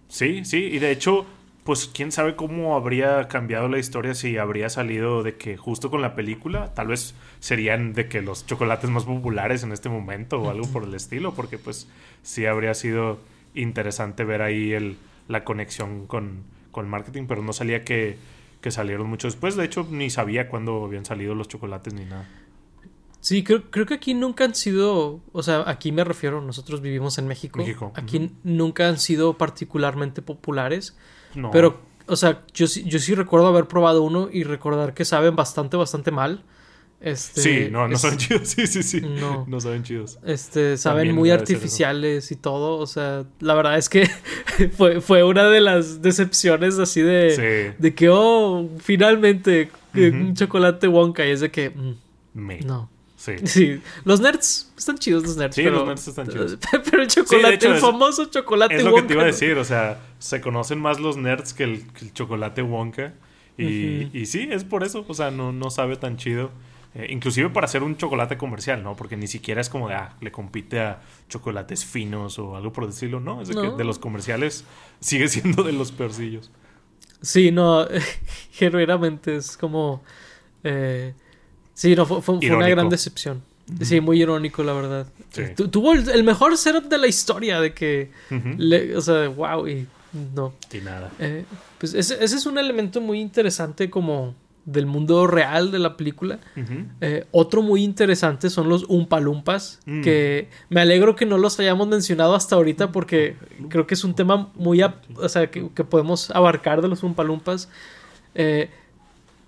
Sí, sí, y de hecho pues quién sabe cómo habría cambiado la historia si habría salido de que justo con la película, tal vez serían de que los chocolates más populares en este momento o algo por el estilo, porque pues sí habría sido interesante ver ahí el, la conexión con, con marketing, pero no salía que, que salieron mucho después, de hecho ni sabía cuándo habían salido los chocolates ni nada. Sí, creo, creo que aquí nunca han sido, o sea, aquí me refiero, nosotros vivimos en México, México. aquí nunca han sido particularmente populares. Pero, o sea, yo, yo sí recuerdo haber probado uno y recordar que saben bastante, bastante mal. Este, sí, no, no saben chidos. Sí, sí, sí. No, no saben chidos. Este, saben muy artificiales y todo. O sea, la verdad es que fue, fue una de las decepciones así de, de que, oh, finalmente, un chocolate Wonka. Y es de que, mm, no. Sí. Los nerds están chidos, los nerds. Sí, los nerds están chidos. Pero el chocolate, el famoso chocolate Wonka. Es lo que te iba a decir, o sea, se conocen más los nerds que el, chocolate Wonka. Y, y, sí, es por eso, o sea, no, no sabe tan chido. Eh, inclusive para hacer un chocolate comercial, ¿no? Porque ni siquiera es como de, ah, le compite a chocolates finos o algo por decirlo, ¿no? Es de que de los comerciales sigue siendo de los peorcillos. Sí, no, genuinamente es como... Eh, Sí, no, fue, una gran decepción. Sí, muy irónico, la verdad. tuvo el, mejor setup de la historia, de que. o sea, wow, y no. Y nada. Eh, pues ese, es un elemento muy interesante, como del mundo real de la película. Eh, otro muy interesante son los Umpalumpas, mm. que me alegro que no los hayamos mencionado hasta ahorita porque creo que es un tema muy, o sea, que, que podemos abarcar de los Umpalumpas. Eh,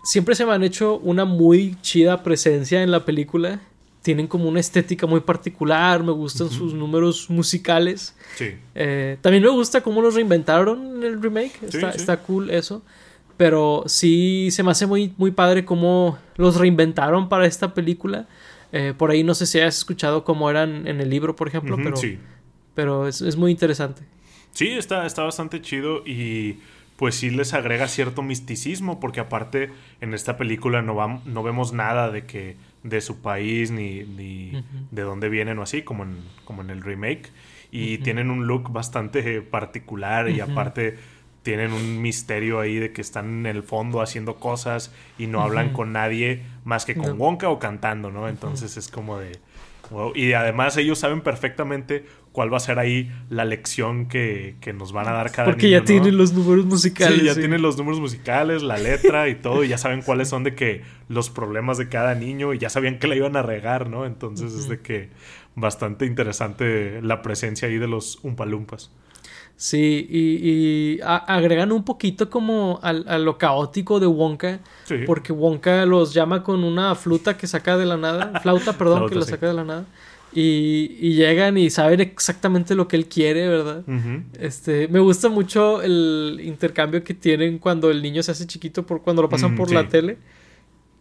siempre se me han hecho una muy chida presencia en la película. Tienen como una estética muy particular, me gustan sus números musicales. Sí. Eh, también me gusta cómo los reinventaron en el remake, está, está cool eso. Pero sí se me hace muy, muy padre cómo los reinventaron para esta película. Eh, por ahí no sé si has escuchado cómo eran en el libro, por ejemplo, pero, pero es, es, muy interesante. Sí, está, está bastante chido y pues sí les agrega cierto misticismo, porque aparte en esta película no, no vemos nada de que de su país ni, ni de dónde vienen o así, como en, como en el remake. Y tienen un look bastante particular y aparte tienen un misterio ahí de que están en el fondo haciendo cosas y no hablan con nadie más que con Wonka o cantando, ¿no? Entonces es como de... Y además ellos saben perfectamente cuál va a ser ahí la lección que, nos van a dar cada Porque ya tienen los números musicales. Sí, ya tienen los números musicales, la letra y todo, y ya saben cuáles son de que los problemas de cada niño, y ya sabían que la iban a regar, ¿no? Entonces es de que bastante interesante la presencia ahí de los Umpalumpas. Sí, y, agregan un poquito como a, lo caótico de Wonka, porque Wonka los llama con una fluta que saca de la nada, flauta, perdón, que la saca de la nada. Y, llegan y saben exactamente lo que él quiere, ¿verdad? Este, me gusta mucho el intercambio que tienen cuando el niño se hace chiquito por cuando lo pasan mm, por la tele,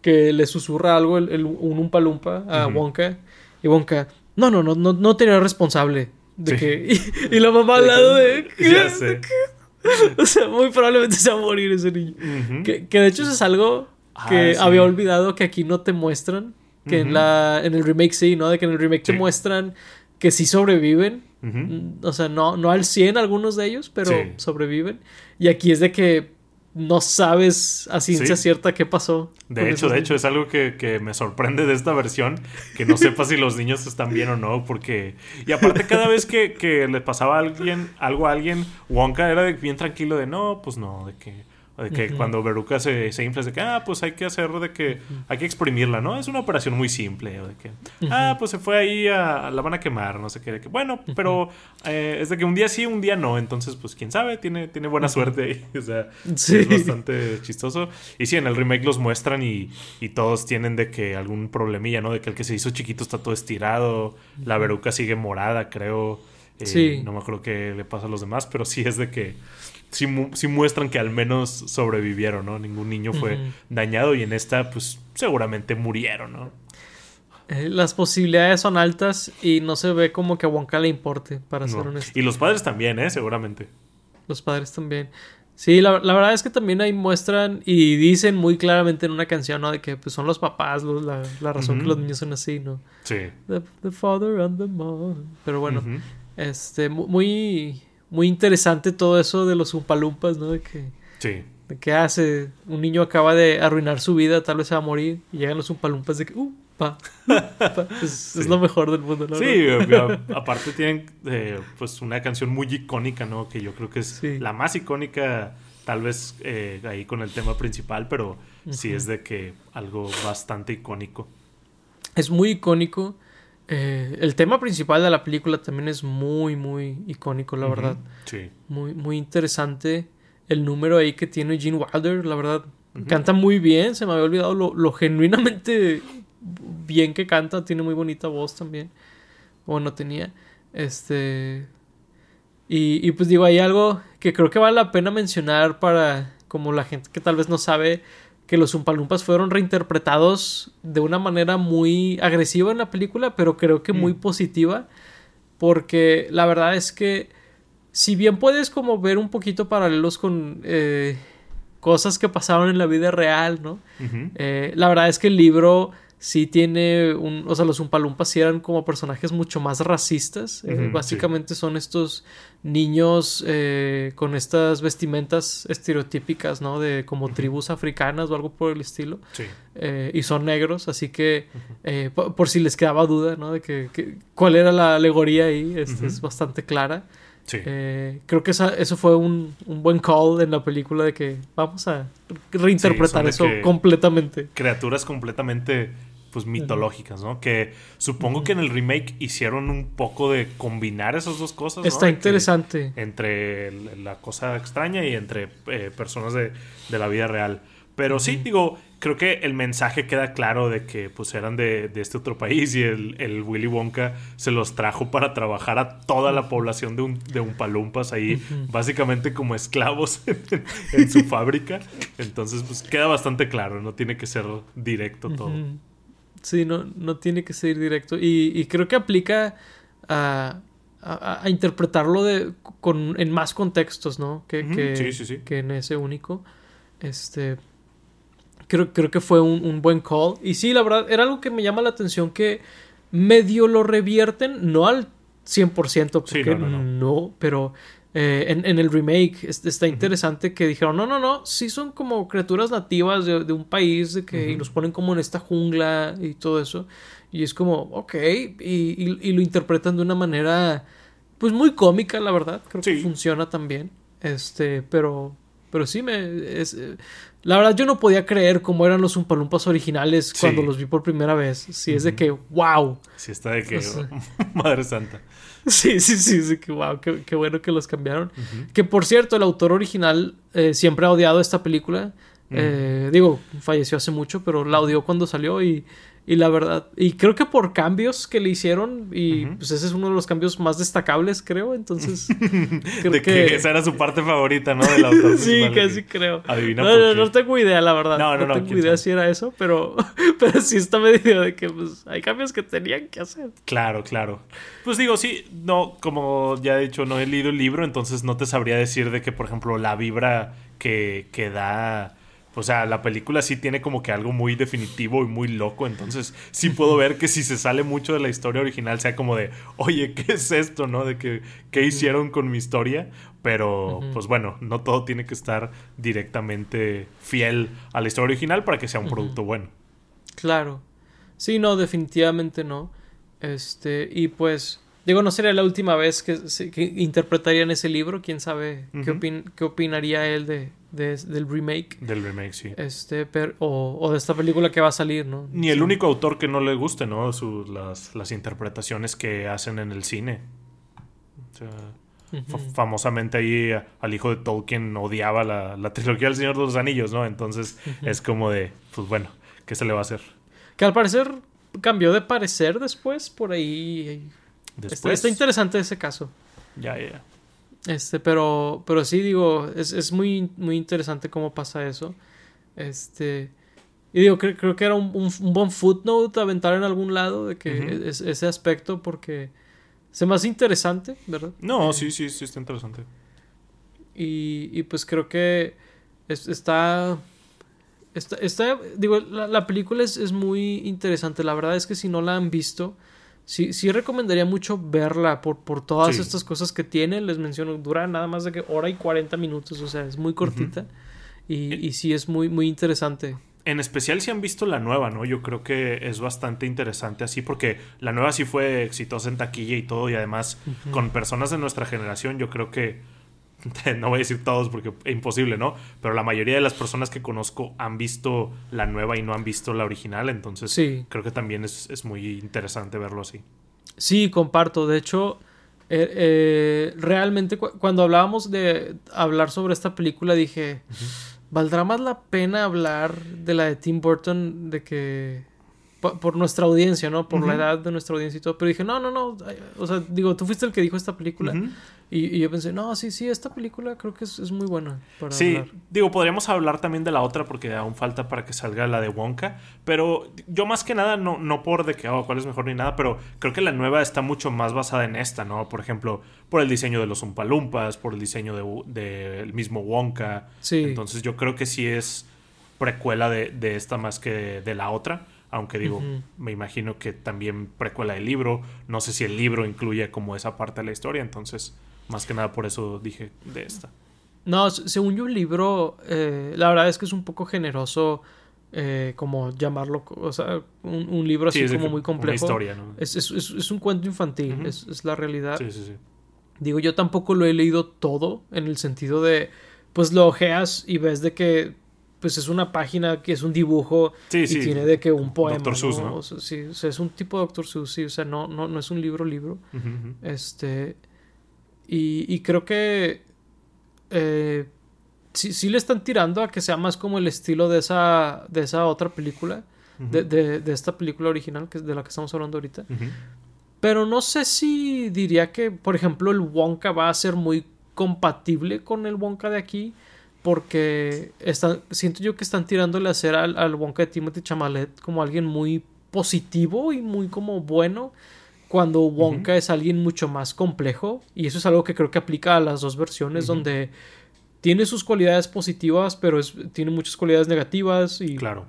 que le susurra algo el, un Umpa Lumpa a Wonka y Wonka, no, no, no, no, no tenía responsable de que y, la mamá al lado de ya sé. o sea, muy probablemente se va a morir ese niño. que, que, de hecho eso es algo ah, que había olvidado que aquí no te muestran que en, la, en el remake sí, ¿no? De que en el remake te muestran que sí sobreviven. Mm, o sea, no, no al 100 algunos de ellos, pero sobreviven. Y aquí es de que no sabes a ciencia cierta qué pasó. De hecho, de hecho, es algo que, me sorprende de esta versión, que no sepa si los niños están bien o no, porque... Y aparte, cada vez que, que le pasaba a alguien, algo a alguien, Wonka era bien tranquilo de, no, pues no, de que de que cuando Veruca se, se infla, de que, ah, pues hay que hacer de que, hay que exprimirla, ¿no? Es una operación muy simple, o de que, ah, pues se fue ahí a, la van a quemar, no sé qué, de que, bueno, pero eh, es de que un día sí, un día no, entonces, pues quién sabe, tiene, tiene buena suerte ahí, o sea, es bastante chistoso. Y sí, en el remake los muestran y, y todos tienen de que algún problemilla, ¿no? De que el que se hizo chiquito está todo estirado, la Veruca sigue morada, creo. Eh, sí. No me acuerdo qué le pasa a los demás, pero sí es de que sí, muestran que al menos sobrevivieron, ¿no? Ningún niño fue dañado y en esta, pues seguramente murieron, ¿no? Eh, las posibilidades son altas y no se ve como que a Wonka le importe, para ser honesto. Y los padres también, ¿eh? Seguramente. Los padres también. Sí, la, verdad es que también ahí muestran y dicen muy claramente en una canción, ¿no? De que pues, son los papás la, razón que los niños son así, ¿no? Sí. The, father and the mom. Pero bueno, este, muy, muy interesante todo eso de los umpalumpas, ¿no? De que, sí. De que hace, un niño acaba de arruinar su vida, tal vez se va a morir, y llegan los umpalumpas de que, uh, pa, es, lo mejor del mundo, ¿no? Sí, aparte tienen eh, pues una canción muy icónica, ¿no? Que yo creo que es la más icónica, tal vez eh, ahí con el tema principal, pero sí es de que algo bastante icónico. Es muy icónico. Eh, el tema principal de la película también es muy, muy icónico, la verdad. Sí. Muy, muy interesante. El número ahí que tiene Gene Wilder, la verdad. Canta muy bien, se me había olvidado lo, genuinamente bien que canta. Tiene muy bonita voz también. Bueno, tenía. Este. Y, y pues digo, hay algo que creo que vale la pena mencionar para como la gente que tal vez no sabe que los Umpalumpas fueron reinterpretados de una manera muy agresiva en la película, pero creo que muy mm. positiva, porque la verdad es que si bien puedes como ver un poquito paralelos con eh, cosas que pasaron en la vida real, ¿no? Eh, la verdad es que el libro sí tiene un, o sea, los Umpalumpas sí eran como personajes mucho más racistas. Eh, básicamente son estos niños eh, con estas vestimentas estereotípicas, ¿no? De como tribus africanas o algo por el estilo. Sí. Eh, y son negros, así que por, si les quedaba duda, ¿no? De que, cuál era la alegoría ahí, este, es bastante clara. Sí. creo que eso fue un, un, buen call en la película de que vamos a reinterpretar eso completamente. Criaturas completamente pues mitológicas, ¿no? Que supongo que en el remake hicieron un poco de combinar esas dos cosas. Está interesante. entre la cosa extraña y entre eh, personas de, la vida real. Pero sí, digo, creo que el mensaje queda claro de que pues eran de, este otro país y el, Willy Wonka se los trajo para trabajar a toda la población de un, de un palumpas ahí, básicamente como esclavos en, su fábrica. Entonces, pues queda bastante claro, no tiene que ser directo todo. Sí, no, no tiene que ser directo. Y, creo que aplica a, a, interpretarlo de, con, en más contextos, ¿no? Que, que, Sí, sí, sí. que en ese único. Este. Creo, creo que fue un, un buen call. Y sí, la verdad, era algo que me llama la atención que medio lo revierten, no al 100%, porque Sí, no, no, no. no, pero eh, en, en el remake es- está interesante que dijeron, no, no, no, sí son como criaturas nativas de, de un país de que, y los ponen como en esta jungla y todo eso. Y es como, ok, y, y- y lo interpretan de una manera, pues muy cómica, la verdad, creo que funciona también. Este, pero, pero sí me... Es, eh, la verdad yo no podía creer cómo eran los Umpalumpas originales Sí. cuando los vi por primera vez. Sí, es de que, wow. Sí, está de que. O sea. Madre Santa. Sí, sí, sí, sí, que wow, qué, qué bueno que los cambiaron. Que por cierto, el autor original eh, siempre ha odiado esta película. Eh, digo, falleció hace mucho, pero la odió cuando salió y, y la verdad, y creo que por cambios que le hicieron, y pues ese es uno de los cambios más destacables, creo, entonces creo de que... que... esa era su parte favorita, ¿no? Del autor. Sí, de casi creo. Adivina No, por no, qué. no tengo idea, la verdad. No, No, no, no, tengo idea sabe. si era eso, pero, pero sí está medio de que pues, hay cambios que tenían que hacer. Claro, claro. Pues digo, sí, no, como ya he dicho, no he leído el libro, entonces no te sabría decir de que, por ejemplo, la vibra que, que da. O sea, la película sí tiene como que algo muy definitivo y muy loco, entonces sí puedo ver que si se sale mucho de la historia original sea como de, oye, ¿qué es esto, no? De que, ¿qué hicieron con mi historia? Pero, pues bueno, no todo tiene que estar directamente fiel a la historia original para que sea un producto bueno. Claro. Sí, no, definitivamente no. Este, y pues, digo, no sería la última vez que, interpretarían ese libro. Quién sabe qué, opin- qué opinaría él de, de- del remake. Del remake, sí. Este, o, o de esta película que va a salir, ¿no? Ni el Sí. único autor que no le guste, ¿no? Sus, las, las interpretaciones que hacen en el cine. O sea, famosamente ahí a- al hijo de Tolkien odiaba la, la trilogía del Señor de los Anillos, ¿no? Entonces es como de, pues bueno, ¿qué se le va a hacer? Que al parecer cambió de parecer después, por ahí. Está, Después, está interesante ese caso. ya, ya. Este, pero, pero sí, digo, es, es muy, muy interesante cómo pasa eso. Este, y digo, cre- creo que era un, un, un buen footnote aventar en algún lado de que es- ese aspecto porque se me hace interesante, ¿verdad? No, sí, sí, sí, está interesante. Y, y pues creo que es- está, está, está- digo, la, la película es, es muy interesante. La verdad es que si no la han visto, sí, sí recomendaría mucho verla por, por todas Sí. estas cosas que tiene. Les menciono, dura nada más de que hora y 40 minutos, o sea, es muy cortita. y, y sí es muy, muy interesante. En especial si han visto la nueva, ¿no? Yo creo que es bastante interesante así porque la nueva sí fue exitosa en taquilla y todo y además Ujú. con personas de nuestra generación yo creo que no voy a decir todos porque es imposible, ¿no? Pero la mayoría de las personas que conozco han visto la nueva y no han visto la original, entonces Sí. creo que también es, es muy interesante verlo así. Sí, comparto. De hecho, eh, eh, realmente cu- cuando hablábamos de hablar sobre esta película dije, ¿valdrá más la pena hablar de la de Tim Burton de que po- por nuestra audiencia, ¿no? Por la edad de nuestra audiencia y todo. Pero dije, no, no, no. O sea, digo, tú fuiste el que dijo esta película. Y, y yo pensé, no, sí, sí, esta película creo que es, es muy buena para Sí, hablar. digo, podríamos hablar también de la otra porque aún falta para que salga la de Wonka, pero yo más que nada, no, no por de que, oh, cuál es mejor ni nada, pero creo que la nueva está mucho más basada en esta, ¿no? Por ejemplo, por el diseño de los Umpalumpas, por el diseño del de, el mismo Wonka. Sí. Entonces yo creo que sí es precuela de, de esta más que de, de la otra. Aunque digo, me imagino que también precuela del libro. No sé si el libro incluye como esa parte de la historia. Entonces, más que nada por eso dije de esta. No, según yo el libro, eh, la verdad es que es un poco generoso eh, como llamarlo, o sea, un, un libro así Sí, como que muy complejo. Una historia, ¿no? Es, es, es, es un cuento infantil, es la realidad. Sí, sí, sí. Digo, yo tampoco lo he leído todo en el sentido de, pues lo ojeas y ves de que, pues es una página que es un dibujo Sí, y sí. tiene de que un poema. Dr. Seuss, ¿no? O sea, sí, o sea, es un tipo de Dr. Seuss, sí, o sea, no, no, no es un libro, libro. Este, y, y creo que eh, sí, sí le están tirando a que sea más como el estilo de esa, de esa otra película, de, de, de esta película original que es de la que estamos hablando ahorita. Pero no sé si diría que, por ejemplo, el Wonka va a ser muy compatible con el Wonka de aquí. Porque están, siento yo que están tirándole a hacer al, al Wonka de Timothy Chamalet como alguien muy positivo y muy como bueno. cuando Wonka es alguien mucho más complejo y eso es algo que creo que aplica a las dos versiones donde tiene sus cualidades positivas pero es, tiene muchas cualidades negativas y, Claro.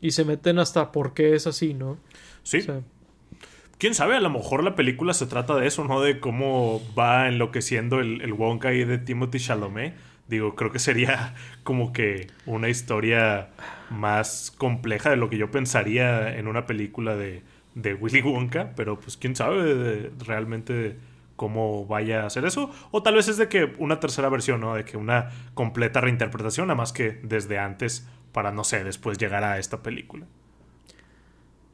y se meten hasta por qué es así, ¿no? Sí. O sea, Quién sabe, a lo mejor la película se trata de eso, ¿no? De cómo va enloqueciendo el, el Wonka ahí de Timothy Chalamet. Digo, creo que sería como que una historia más compleja de lo que yo pensaría en una película de, de Willy Wonka, pero pues quién sabe realmente cómo vaya a hacer eso. O tal vez es de que una tercera versión, ¿no? De que una completa reinterpretación, nada más que desde antes para, no sé, después llegar a esta película.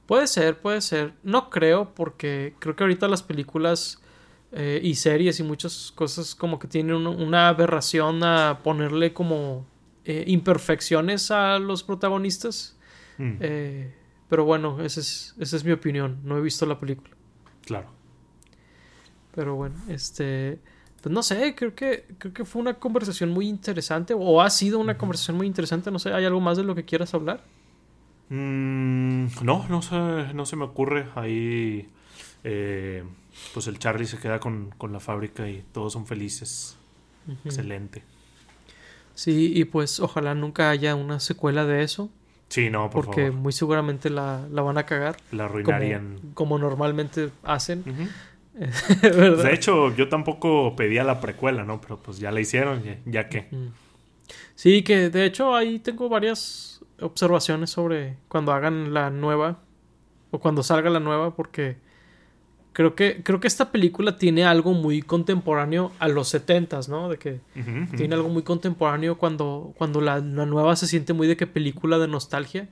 Puede ser, puede ser. No creo, porque creo que ahorita las películas eh, y series y muchas cosas como que tienen un- una aberración a ponerle como eh, imperfecciones a los protagonistas. Mm, Eh, pero bueno, esa es, esa es mi opinión. No he visto la película. claro. Pero bueno, este. Pues no sé, creo que, creo que fue una conversación muy interesante. O ha sido una conversación muy interesante. No sé, ¿hay algo más de lo que quieras hablar? Mm, no, no se, no se me ocurre. Ahí, eh, pues el Charlie se queda con, con la fábrica y todos son felices. Excelente. Sí, y pues ojalá nunca haya una secuela de eso. Sí, no, por porque favor. muy seguramente la, la van a cagar. La arruinarían. como normalmente hacen. De hecho, yo tampoco pedía la precuela, ¿no? Pero pues ya la hicieron, ya, ya que. Sí, que de hecho ahí tengo varias observaciones sobre cuando hagan la nueva o cuando salga la nueva porque creo que creo que esta película tiene algo muy contemporáneo a los setentas, ¿no? De que tiene algo muy contemporáneo cuando cuando la, la nueva se siente muy de que película de nostalgia.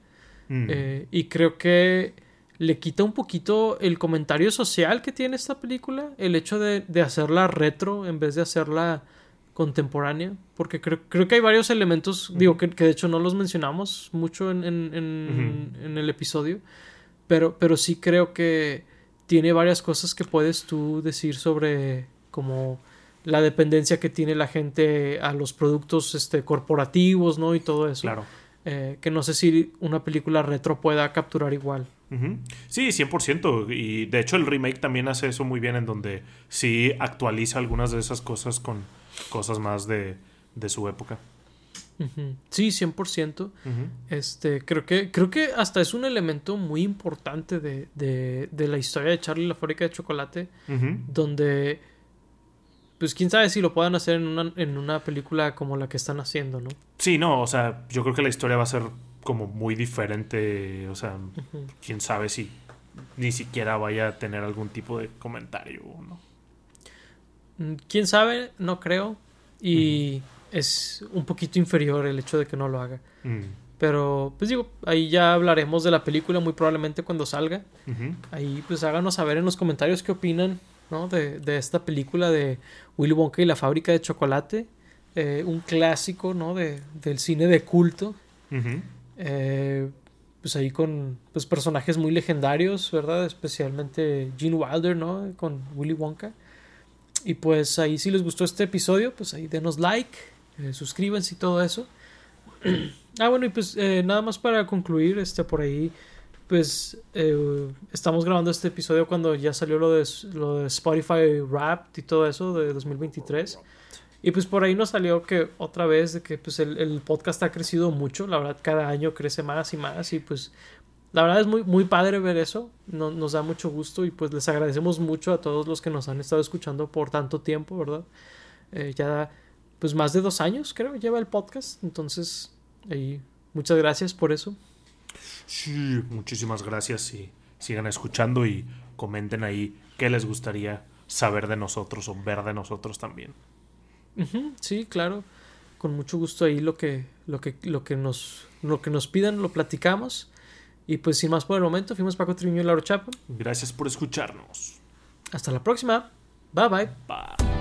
Eh, y creo que le quita un poquito el comentario social que tiene esta película, el hecho de, de hacerla retro en vez de hacerla contemporánea, porque creo, creo que hay varios elementos, digo, que, que de hecho no los mencionamos mucho en, en, en- en el episodio, pero, pero sí creo que tiene varias cosas que puedes tú decir sobre como la dependencia que tiene la gente a los productos este, corporativos, ¿no? Y todo eso. Claro. Eh, que no sé si una película retro pueda capturar igual. Ujú. Sí, 100%. Y de hecho el remake también hace eso muy bien en donde sí actualiza algunas de esas cosas con cosas más de, de su época. Sí, 100%. Ujú. Este, creo que, creo que hasta es un elemento muy importante de, de, de la historia de Charlie la fábrica de chocolate, donde, pues quién sabe si lo puedan hacer en una, en una película como la que están haciendo, ¿no? Sí, no, o sea, yo creo que la historia va a ser como muy diferente, o sea, quién sabe si ni siquiera vaya a tener algún tipo de comentario, ¿no? Mm, Quién sabe, no creo. Y es un poquito inferior el hecho de que no lo haga. Mm. Pero, pues digo, ahí ya hablaremos de la película muy probablemente cuando salga. Ahí pues háganos saber en los comentarios qué opinan ¿no? de, de esta película de Willy Wonka y la fábrica de chocolate. Eh, un clásico ¿no? de, del cine de culto. Eh, pues ahí con pues, personajes muy legendarios, ¿verdad? Especialmente Gene Wilder, ¿no? Con Willy Wonka. Y pues ahí si les gustó este episodio, pues ahí denos like, eh, y todo eso. ah, bueno, y pues eh, nada más para concluir, este por ahí, pues eh, estamos grabando este episodio cuando ya salió lo de, lo de Spotify Wrapped y todo eso de 2023. Y pues por ahí nos salió que otra vez de que pues el, el podcast ha crecido mucho, la verdad cada año crece más y más y pues la verdad es muy, muy padre ver eso, no- nos da mucho gusto y pues les agradecemos mucho a todos los que nos han estado escuchando por tanto tiempo, ¿verdad? Eh, ya pues más de dos años creo lleva el podcast, entonces ahí muchas gracias por eso. Sí, muchísimas gracias y sigan escuchando y comenten ahí qué les gustaría saber de nosotros o ver de nosotros también. Sí, claro. Con mucho gusto ahí lo que, lo que, lo que nos, lo que nos pidan lo platicamos. Y pues sin más por el momento, fuimos Paco Triviño y Lauro Chapa. Gracias por escucharnos. Hasta la próxima. Bye bye. Bye.